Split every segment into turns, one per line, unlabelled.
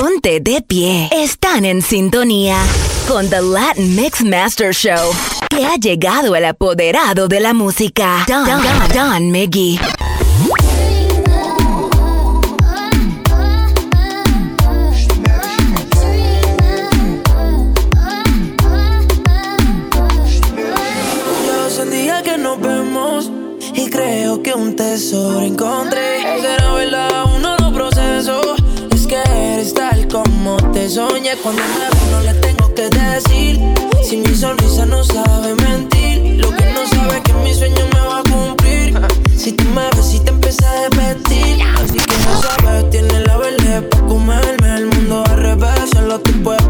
Ponte de pie. Están en sintonía con The Latin Mix Master Show. Que ha llegado el apoderado de la música, Don, Don, Don,
Don Miggy. Creo que un tesoro encontré quieres tal como te soñé. Cuando me ve no le tengo que decir. Si mi sonrisa no sabe mentir Lo que no sabe es que mi sueño me va a cumplir. Si tú me ves y te empiezas a desvestir Así que no sabes, tienes la verde pa' comerme. El mundo al revés, solo tú puedes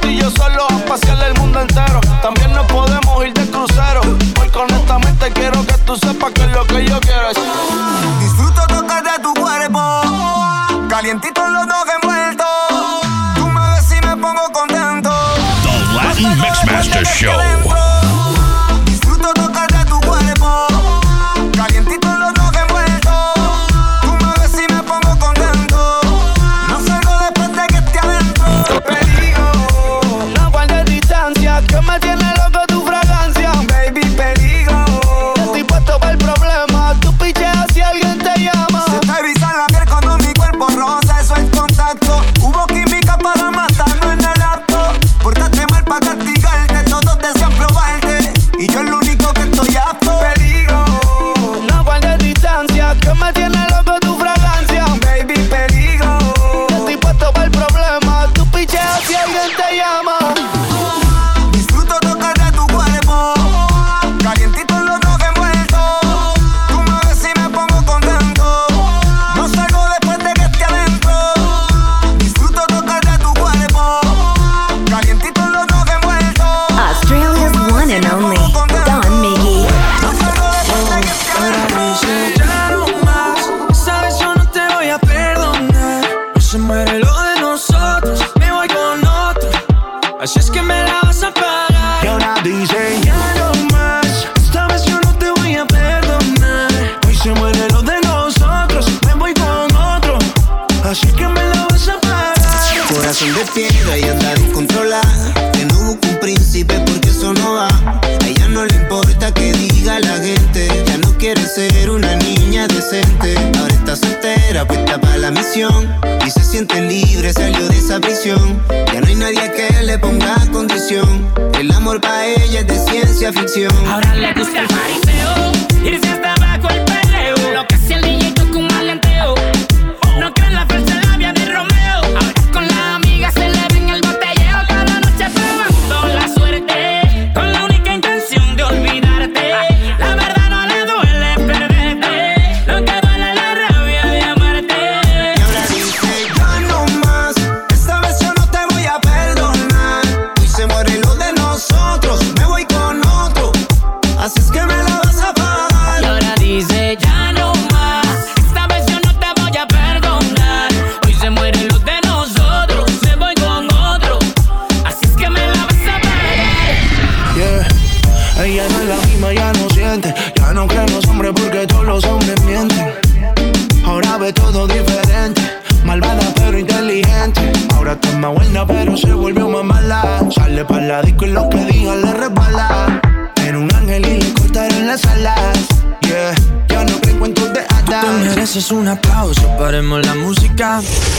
tú y
yo solo a pasear el mundo entero. También nos podemos ir de crucero. Porque honestamente quiero que tú sepas que lo que yo quiero es.
Disfruto tocar de tu cuerpo. Calientito los dos envueltos. Tú me ves y me pongo contento.
The Latin Mixmaster Show.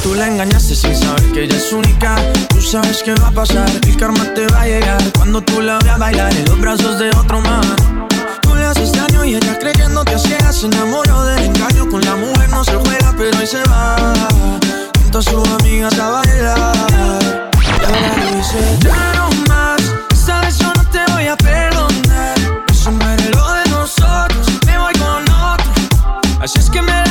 Tú la
engañaste sin saber que ella es única. Tú sabes que va a pasar, el karma te va a llegar. Cuando tú la veas bailar en los brazos de otro man. Tú le haces daño y ella creyéndote a ciegas. Se enamoró del engaño, con la mujer no se juega, pero ahí se va. Junto a sus amigas a bailar. Ya no más, sabes yo no te voy a perdonar. Eso muere lo de nosotros, me voy con otro. Así es que me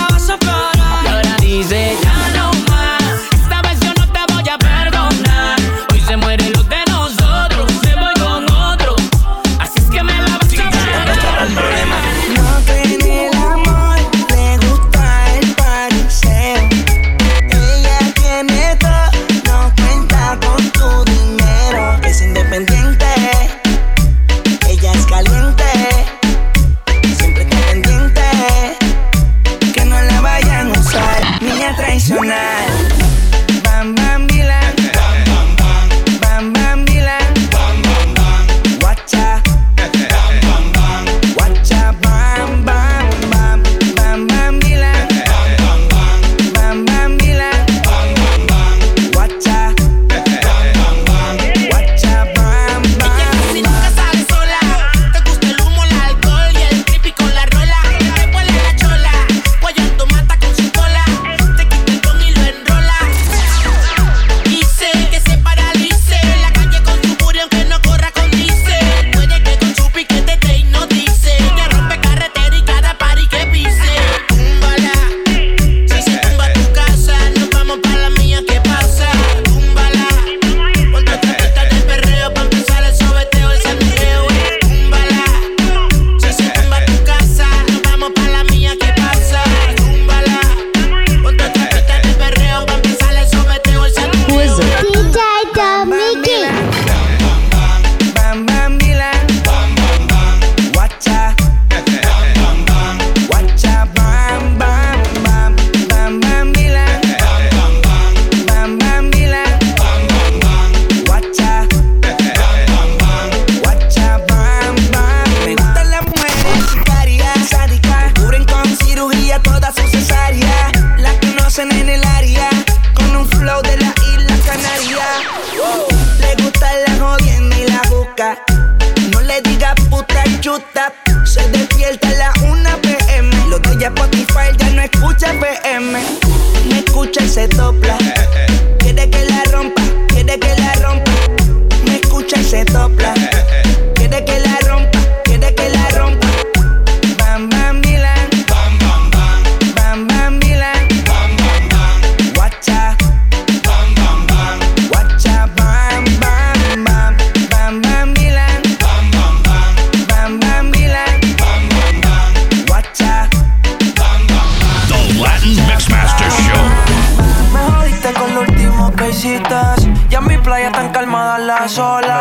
sola.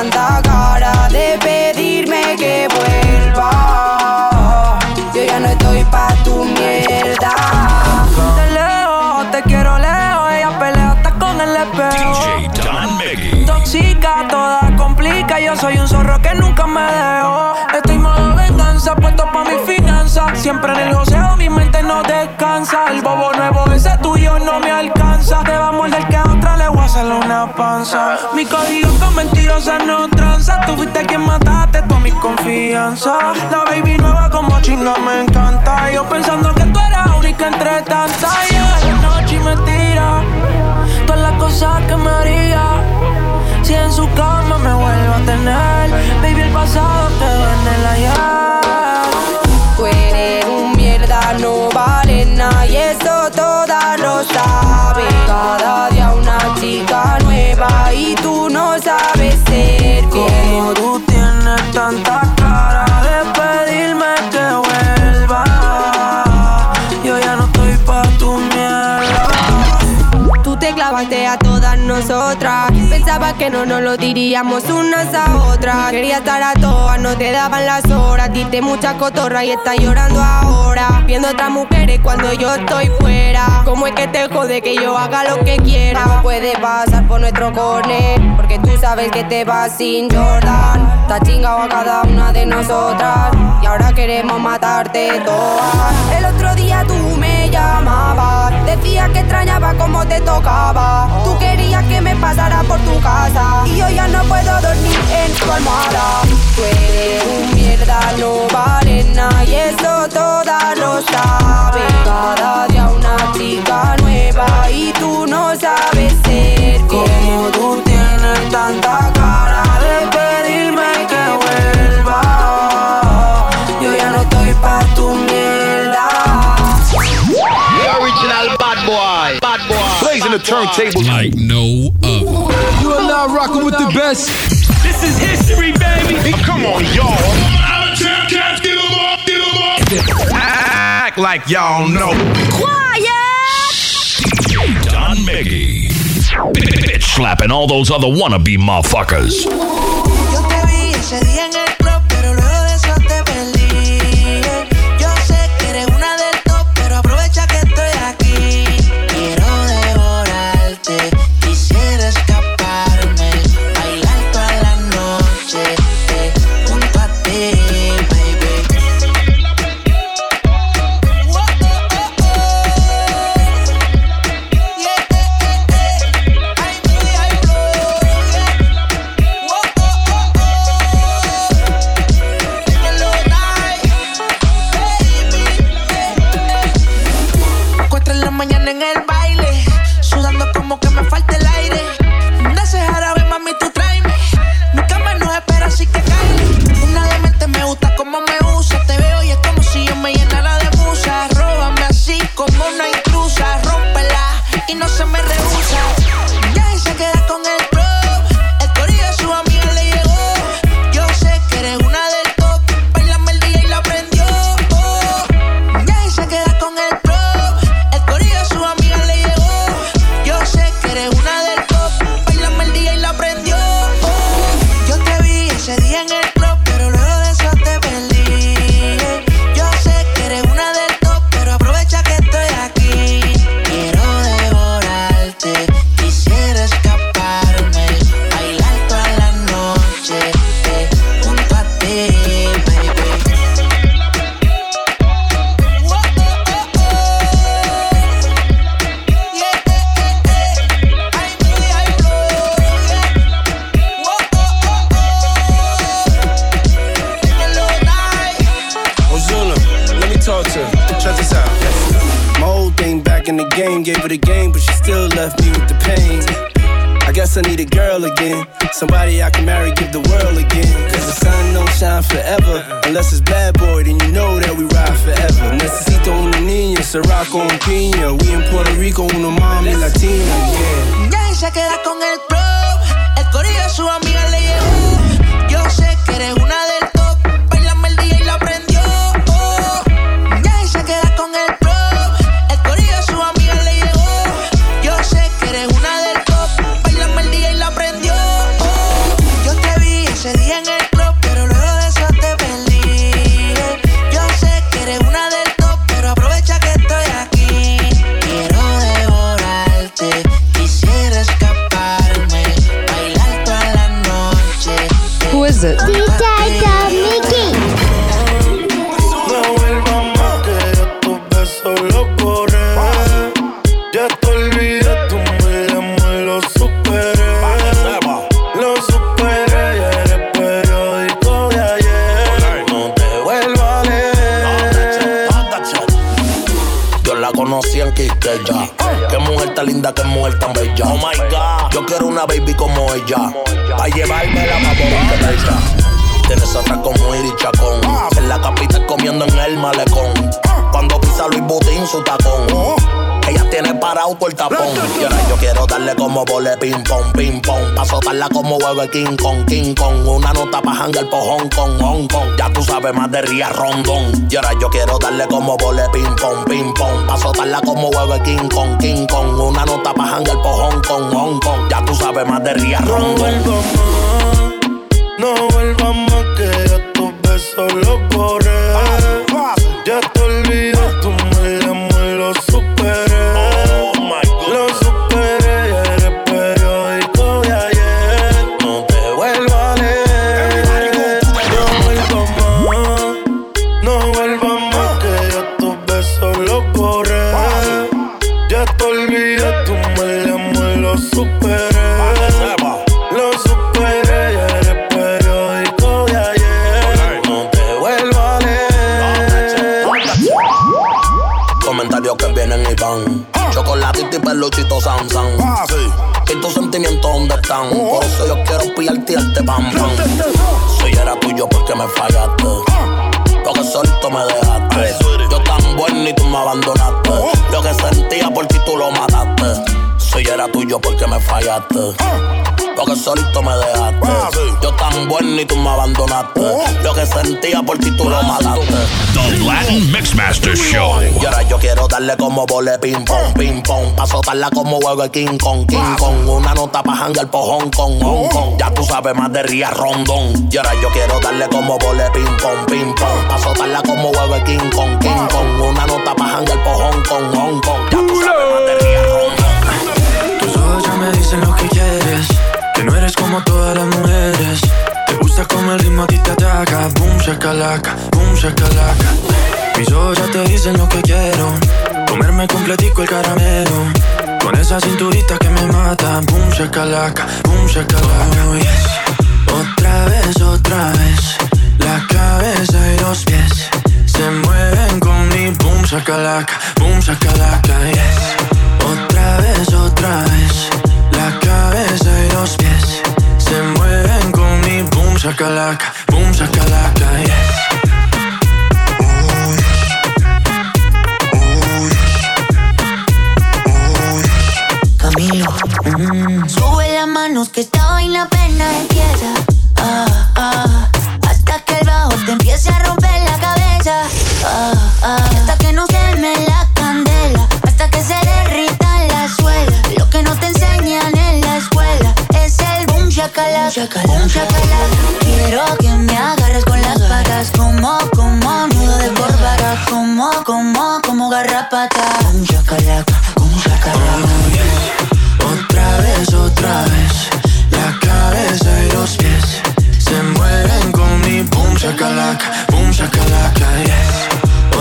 tanta cara de pedirme que vuelva. Yo ya
no estoy pa' tu
mierda. Te leo, te
quiero leo, ella
pelea hasta con el espejo.
Toxica, toda complica, yo soy un zorro que nunca me dejo. Estoy modo venganza, puesto pa' mi finanza, siempre en el Mi código con mentirosas no tranza. Tú fuiste quien mataste toda mi confianza. La baby nueva como chinga me encanta. Yo pensando que tú eras única entre tantas. Yeah. Y noche y me tira todas las cosas que me haría. Si en su cama me vuelvo a tener, baby, el pasado
te duele. que no nos lo diríamos unas a otras. Quería estar a todas, no te daban las horas. Diste mucha cotorra y estás llorando ahora. Viendo a otras mujeres cuando yo estoy fuera. ¿Cómo es que te jode que yo haga lo que quiera? No puedes pasar por nuestro corner, porque tú sabes que te vas sin Jordan. Está chingado a cada una de nosotras y ahora queremos matarte todas. El otro día tú me llamabas Decía que extrañaba como te tocaba. Tú querías que me pasara por tu casa. Y yo ya no puedo dormir en tu almohada. Tú eres un mierda, no vales nada. Y eso todas lo saben. Cada día una chica nueva. Y tú no sabes ser.
Como tú tienes tanta
than turntable. Like no other.
You are not rocking with the best.
This is history, baby. Hey, come on, y'all. Act like y'all know.
Quiet.
Don Miggy. Bitch slapping all those other wannabe motherfuckers.
De
ella. Qué mujer tan linda, qué mujer tan bella. Oh my god, yo quiero una baby como ella. Pa' llevarme la favorita de ella. Tienes otra como Iri Chacón. En la capital comiendo en el malecón. Cuando pisa Luis Butín su tacón. Ella tiene parado el tapón. Y ahora yo quiero darle como vole ping pong, ping pong. Pa' soltarla como huevo de King Kong, King Kong. Una nota pa' hangar por Hong Kong, Hong Kong. Ya tú sabes más de Ría Rondón. Y ahora yo quiero darle como vole ping pong, ping pong. Pa' soltarla como huevo de King Kong, King Kong. Una nota pa' hangar por Hong Kong, Hong Kong. Ya tú sabes más de Ría Rondón.
No vuelvas más que yo tus besos los borré. Ya te olvidé, tú
era tuyo porque me fallaste. Porque solito me dejaste. Yo tan bueno y tú me abandonaste. Lo que sentía por ti tú lo mataste.
The Latin Mixmaster Show.
Y ahora yo quiero darle como vole ping pong, ping pong. Pa' soltarla como huevo de King Kong, King Kong. Una nota pa' hangar por Hong Kong, Hong Kong. Ya tú sabes más de Ría Rondón. Y ahora yo quiero darle como vole ping pong, ping pong. Pa' soltarla como huevo de King Kong, King Kong. Una nota pa' hangar por Hong Kong, Hong Kong. Ya tú sabes más de Ría Rondón.
Dicen lo que quieres. Que no eres como todas las mujeres. Te gusta como el ritmo a ti te ataca. Boom, shakalaka, boom, shakalaka. Mis ojos ya te dicen lo que quiero. Comerme completico el caramelo. Con esa cinturita que me mata. Boom, shakalaka, boom, shakalaka. Oh, yes. Otra vez, otra vez. La cabeza y los pies se mueven con mi boom, shakalaka, boom, shakalaka. Yes. Otra vez, otra vez. Shakalaka, boom shakalaka, yes.
Camilo,
mm.
sube las manos que esta vaina apenas empieza. Ah, ah, boom shakalaka. Quiero que me agarres con las patas, como, como nudo de corbata, como, como, como garrapata. Boom shakalaka, boom shakalaka.
Otra vez, otra vez. La cabeza y los pies se mueven con mi boom shakalaka, boom shakalaka, yes.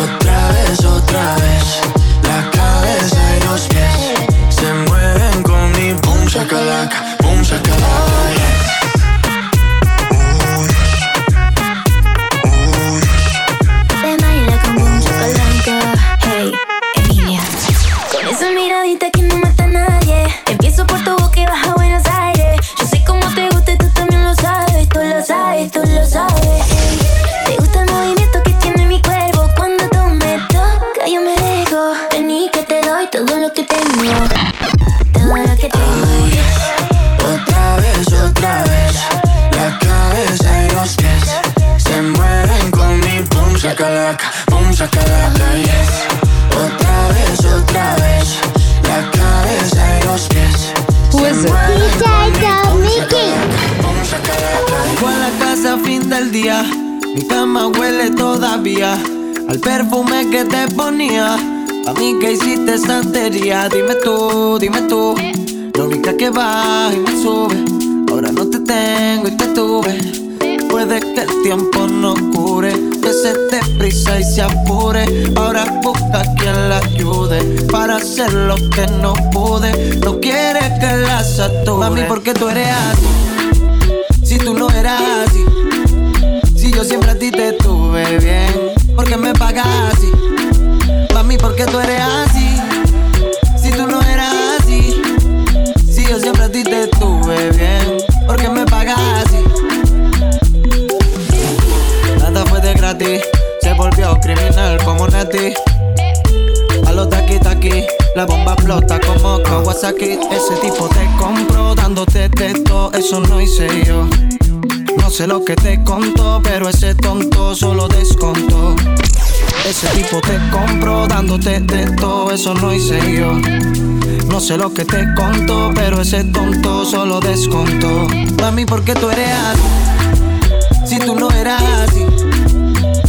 Otra vez, otra vez. La cabeza y los pies se mueven con mi boom shakalaka,
al perfume que te ponía. A mí que hiciste santería. Dime tú, dime tú. La única que baja y me sube. Ahora no te tengo y te tuve. Puede que el tiempo no cure, que se te prisa y se apure. Ahora busca quien la ayude para hacer lo que no pude. No quiere que la sature. Mami, ¿por qué tú eres así? Si tú no eras así. Si yo siempre a ti te tuve bien, porque me pagas así. Mami, porque tú eres así. Si tú no eras así, si yo siempre a ti te tuve bien, porque me pagas así. Nada fue de gratis, se volvió criminal como Nati. A los taqui taqui, la bomba flota como Kawasaki. Ese tipo te compró dándote texto, eso no hice yo. No sé lo que te contó, pero ese tonto solo descontó. Ese tipo te compró dándote texto, eso no hice yo. No sé lo que te contó, pero ese tonto solo descontó. Mami, ¿por qué tú eres así? Si tú no eras así.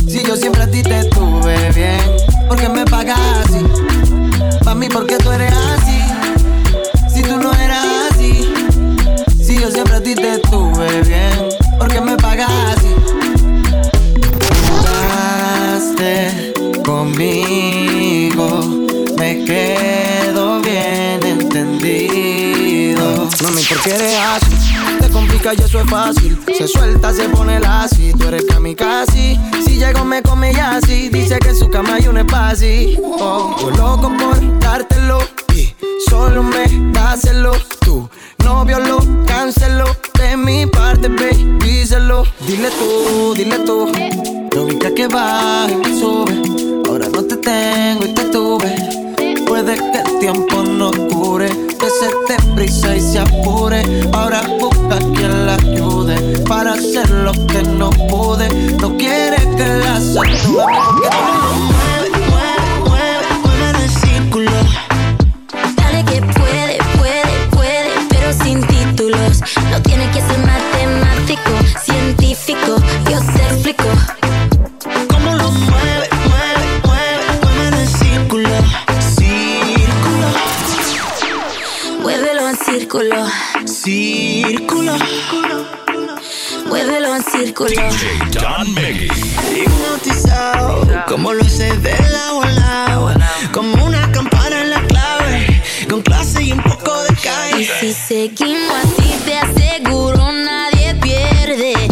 Si yo siempre a ti te tuve bien, ¿por qué me pagas así? Mami, ¿por qué tú eres así? Si tú no eras así. Si yo siempre a ti te tuve bien, ¿por qué me pagas así? Jugaste conmigo, me quedo bien entendido. ¿por qué eres así? Te complica y eso es fácil. Se suelta, se pone así. Tú eres kamikaze. Si llego, me come ya así. Dice que en su cama hay un espacio. Oh, yo loco por dártelo. Y solo me dáselo. Tu novio lo canceló. De mi parte, díselo. Dile tú, dile tú. Lo vi que baja y sube. Ahora no te tengo y te tuve. Puede que el tiempo no cure, que se te prisa y se apure. Ahora busca quien la ayude para hacer lo que no pude. No quiere que la salude
Muévelo en círculo.
Don Miggy.
Hipnotizado, como lo hace de lado a lado. Como una campana en la clave, con clase y un poco de
Y
calle.
si seguimos así, te aseguro nadie pierde.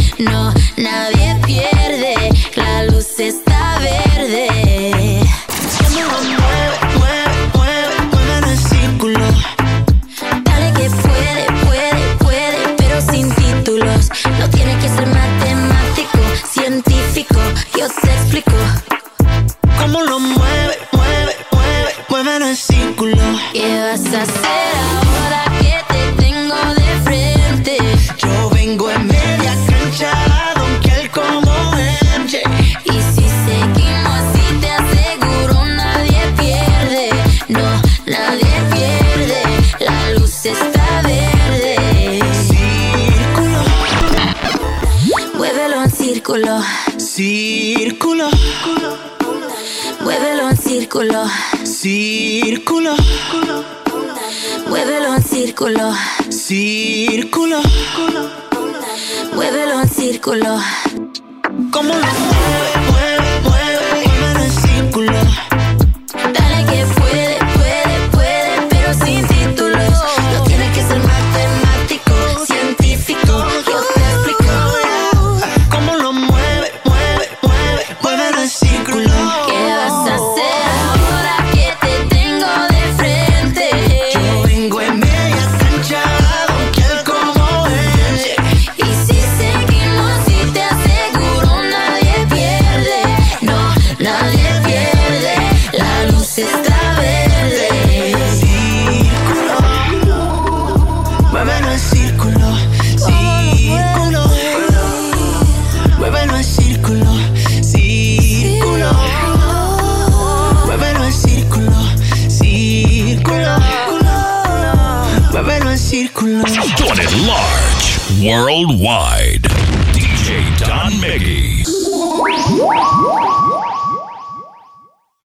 Worldwide. DJ Don Miggy.